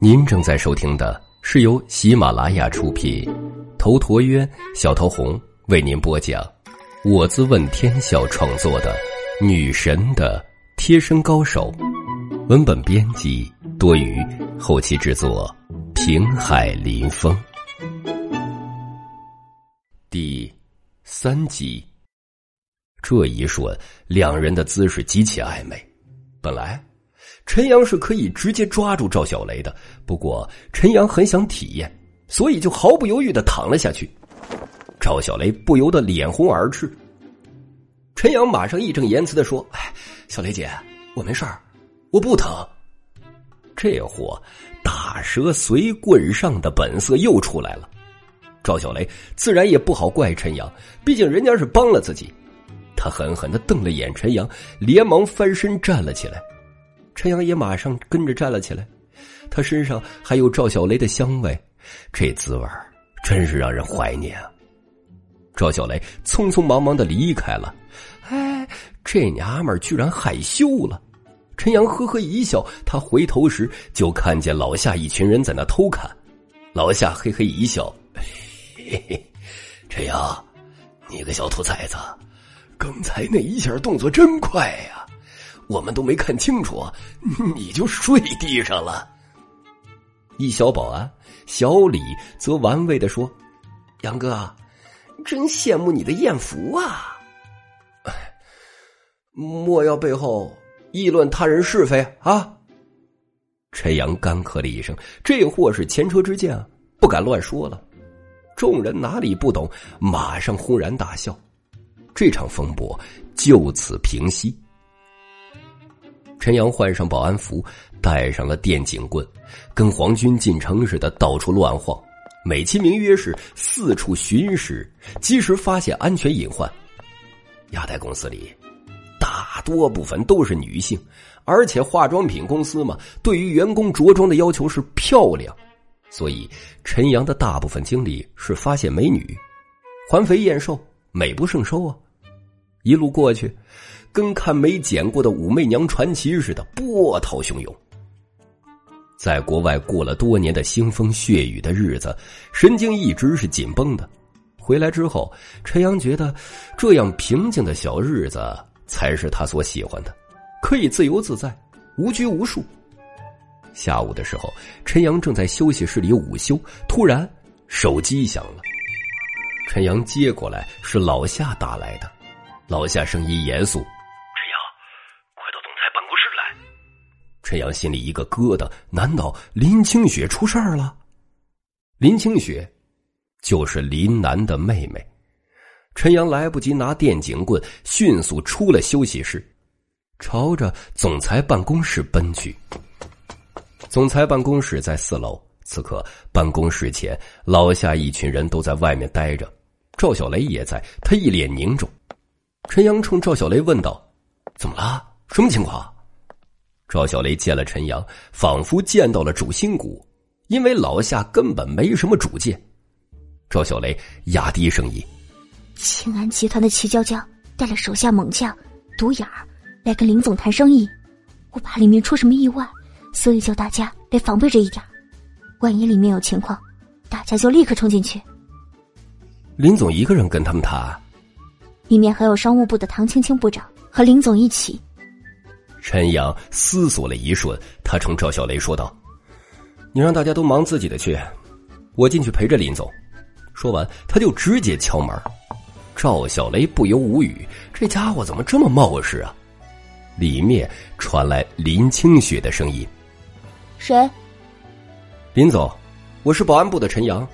您正在收听的是由喜马拉雅出品，头陀渊、小桃红为您播讲，我自问天笑创作的《女神的贴身高手》，文本编辑多余，后期制作平海林风，第三集。这一瞬，两人的姿势极其暧昧。本来，陈阳是可以直接抓住赵小雷的，不过陈阳很想体验，所以就毫不犹豫的躺了下去。赵小雷不由得脸红耳赤。陈阳马上义正言辞的说：“哎，小雷姐，我没事儿，我不疼。”这货打蛇随棍上的本色又出来了。赵小雷自然也不好怪陈阳，毕竟人家是帮了自己。他狠狠的瞪了眼陈阳，连忙翻身站了起来。陈阳也马上跟着站了起来。他身上还有赵小雷的香味，这滋味真是让人怀念啊！赵小雷匆匆忙忙的离开了。哎，这娘们居然害羞了。陈阳呵呵一笑，他回头时就看见老夏一群人在那偷看。老夏嘿嘿一笑：“嘿嘿，陈阳，你个小兔崽子。”刚才那一下动作真快呀，我们都没看清楚，你就睡地上了。一小保安小李则玩味的说：“杨哥，真羡慕你的艳福啊！莫要背后议论他人是非啊！”陈阳干咳了一声，这货是前车之鉴，不敢乱说了。众人哪里不懂，马上轰然大笑。这场风波就此平息。陈阳换上保安服，带上了电警棍，跟皇军进城似的到处乱晃，美其名曰是四处巡视，及时发现安全隐患。亚太公司里大多部分都是女性，而且化妆品公司嘛，对于员工着装的要求是漂亮，所以陈阳的大部分精力是发现美女，环肥燕瘦，美不胜收啊。一路过去，跟看没剪过的武媚娘传奇似的，波涛汹涌。在国外过了多年的腥风血雨的日子，神经一直是紧绷的。回来之后，陈阳觉得这样平静的小日子才是他所喜欢的，可以自由自在，无拘无束。下午的时候，陈阳正在休息室里午休，突然手机响了。陈阳接过来，是老夏打来的。老夏声音严肃：“陈阳心里一个疙瘩，难道林清雪出事儿了？林清雪就是林楠的妹妹。陈阳来不及拿电警棍，迅速出了休息室，朝着总裁办公室奔去。总裁办公室在四楼，此刻办公室前，老夏一群人都在外面待着，赵小雷也在，他一脸凝重。陈阳冲赵小雷问道：“怎么了？什么情况？”赵小雷见了陈阳，仿佛见到了主心骨，因为老夏根本没什么主见。赵小雷压低声音：“庆安集团的齐娇娇带了手下猛将独眼儿来跟林总谈生意，我怕里面出什么意外，所以叫大家得防备着一点。万一里面有情况，大家就立刻冲进去。”林总一个人跟他们谈。里面还有商务部的唐青青部长和林总一起。陈阳思索了一瞬，他冲赵小雷说道：“你让大家都忙自己的去，我进去陪着林总。”说完，他就直接敲门。赵小雷不由无语，这家伙怎么这么冒失啊？里面传来林清雪的声音：“谁？”林总，我是保安部的陈阳，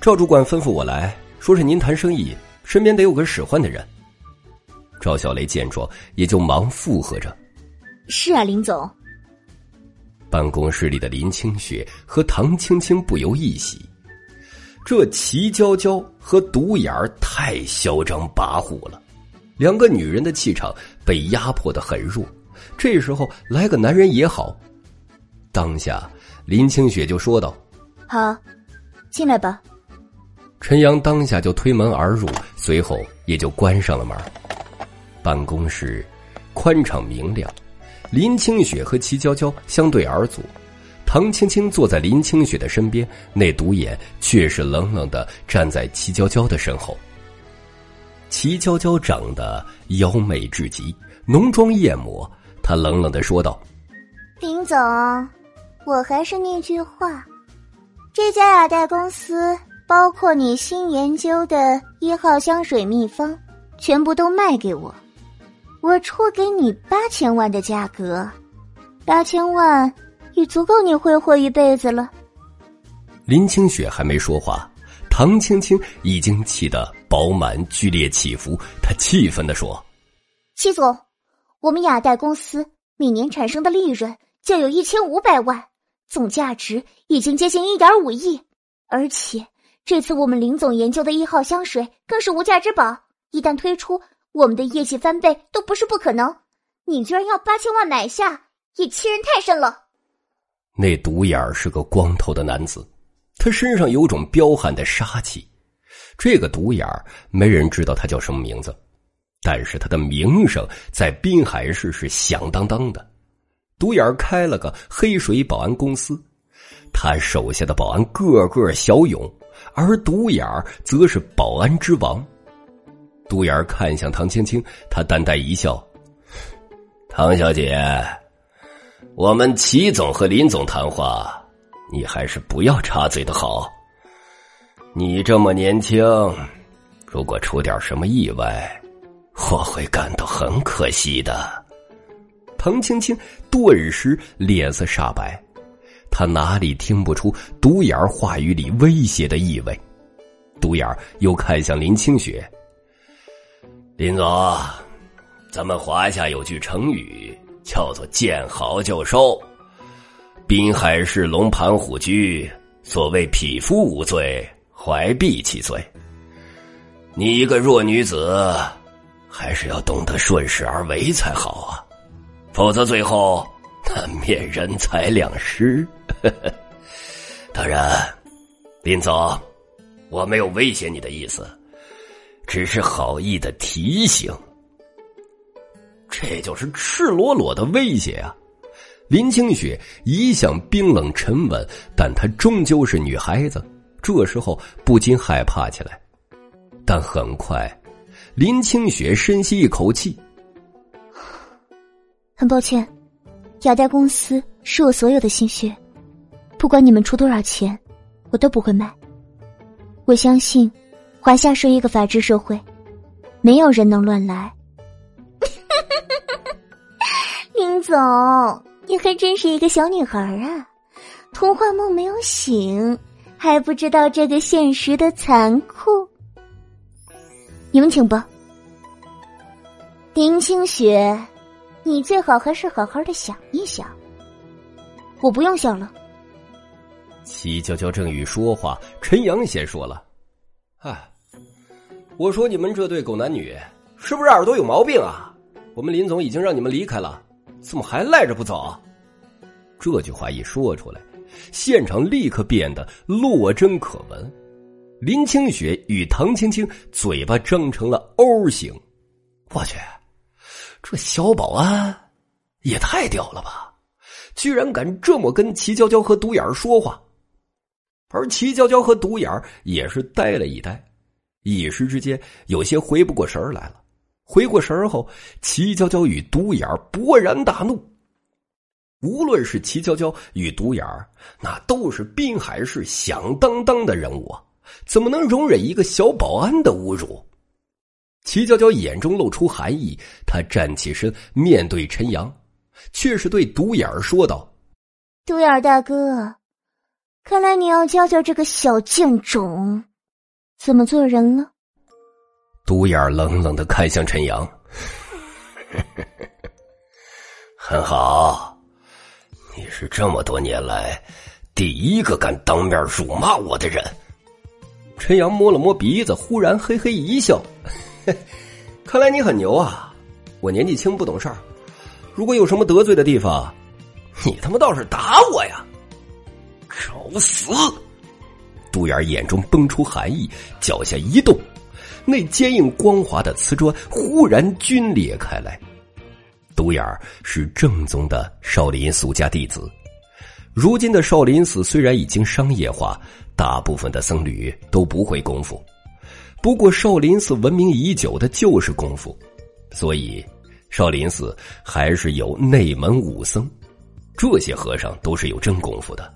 赵主管吩咐我来说是您谈生意。身边得有个使唤的人。赵小雷见状，也就忙附和着：“是啊，林总。”办公室里的林清雪和唐青青不由一喜，这齐娇娇和独眼儿太嚣张跋扈了，两个女人的气场被压迫的很弱。这时候来个男人也好。当下，林清雪就说道：“好，进来吧。”陈阳当下就推门而入，随后也就关上了门。办公室宽敞明亮，林清雪和齐娇娇相对而坐，唐青青坐在林清雪的身边，那独眼却是冷冷的站在齐娇娇的身后。齐娇娇长得妖媚至极，浓妆艳抹，她冷冷的说道：“林总，我还是那句话，这家雅黛公司，包括你新研究的一号香水秘方，全部都卖给我。”我出给你八千万的价格，八千万也足够你挥霍一辈子了。林清雪还没说话，唐青青已经气得饱满剧烈起伏。她气愤的说：“齐总，我们雅黛公司每年产生的利润就有一千五百万，总价值已经接近一点五亿。而且这次我们林总研究的一号香水更是无价之宝，一旦推出。”我们的业绩翻倍都不是不可能，你居然要八千万买下，也欺人太甚了。那独眼是个光头的男子，他身上有种彪悍的杀气。这个独眼没人知道他叫什么名字，但是他的名声在滨海市是响当当的。独眼开了个黑水保安公司，他手下的保安个个骁勇，而独眼则是保安之王。独眼看向唐青青，他淡淡一笑：“唐小姐，我们齐总和林总谈话，你还是不要插嘴的好。你这么年轻，如果出点什么意外，我会感到很可惜的。”唐青青顿时脸色煞白，他哪里听不出独眼话语里威胁的意味？独眼又看向林清雪。林总，咱们华夏有句成语叫做“见好就收”。滨海市龙盘虎踞，所谓匹夫无罪，怀璧其罪。你一个弱女子，还是要懂得顺势而为才好啊，否则最后难免人财两失。当然，林总，我没有威胁你的意思。只是好意的提醒，这就是赤裸裸的威胁啊！林清雪一向冰冷沉稳，但她终究是女孩子，这时候不禁害怕起来。但很快，林清雪深吸一口气，很抱歉，雅黛公司是我所有的心血，不管你们出多少钱，我都不会卖。我相信。华夏是一个法治社会，没有人能乱来。林总，你还真是一个小女孩啊！童话梦没有醒，还不知道这个现实的残酷。你们请吧。林清雪，你最好还是好好的想一想。我不用想了。齐娇娇正欲说话，陈阳先说了。哎，我说你们这对狗男女是不是耳朵有毛病啊？我们林总已经让你们离开了，怎么还赖着不走？这句话一说出来，现场立刻变得落针可闻。林清雪与唐青青嘴巴张成了 O 型。我去，这小保安也太屌了吧！居然敢这么跟齐娇娇和独眼说话。而齐娇娇和独眼儿也是呆了一呆，一时之间有些回不过神来了。回过神后，齐娇娇与独眼儿勃然大怒。无论是齐娇娇与独眼儿那都是滨海市响当当的人物啊，怎么能容忍一个小保安的侮辱？齐娇娇眼中露出寒意，她站起身面对陈阳，却是对独眼儿说道：“独眼大哥。”看来你要教教这个小贱种怎么做人了。独眼冷冷的看向陈阳，很好，你是这么多年来第一个敢当面辱骂我的人。陈阳摸了摸鼻子，忽然嘿嘿一笑，看来你很牛啊！我年纪轻不懂事儿，如果有什么得罪的地方，你他妈倒是打我呀！找死！独眼眼中蹦出寒意，脚下一动，那坚硬光滑的瓷砖忽然皲裂开来。独眼是正宗的少林俗家弟子。如今的少林寺虽然已经商业化，大部分的僧侣都不会功夫。不过，少林寺闻名已久的就是功夫，所以少林寺还是有内门武僧。这些和尚都是有真功夫的。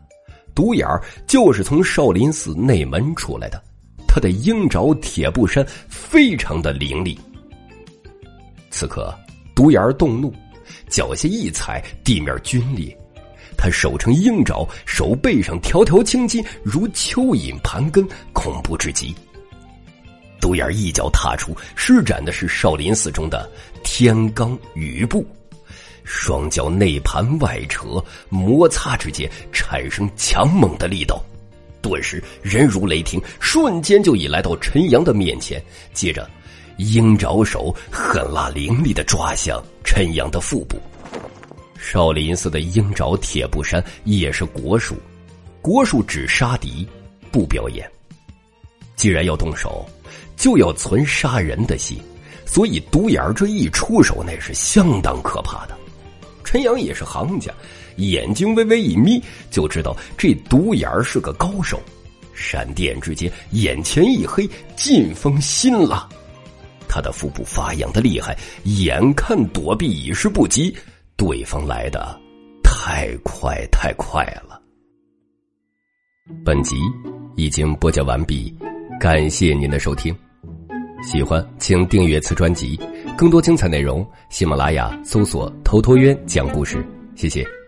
独眼儿就是从少林寺内门出来的，他的鹰爪铁布衫非常的凌厉。此刻，独眼儿动怒，脚下一踩，地面皲裂。他手成鹰爪，手背上条条青筋如蚯蚓盘根，恐怖至极。独眼一脚踏出，施展的是少林寺中的天罡雨步，双脚内盘外扯，摩擦之间产生强猛的力道，顿时人如雷霆，瞬间就已来到陈阳的面前。接着，鹰爪手狠辣凌厉的抓向陈阳的腹部。少林寺的鹰爪铁布衫也是国术，国术只杀敌，不表演。既然要动手，就要存杀人的心，所以独眼儿这一出手，那是相当可怕的。陈阳也是行家，眼睛微微一眯，就知道这独眼是个高手。闪电之间，眼前一黑，劲风心了，他的腹部发痒的厉害，眼看躲避已是不及。对方来的太快太快了。本集已经播讲完毕，感谢您的收听。喜欢请订阅此专辑，更多精彩内容，喜马拉雅搜索“头陀渊讲故事”。谢谢。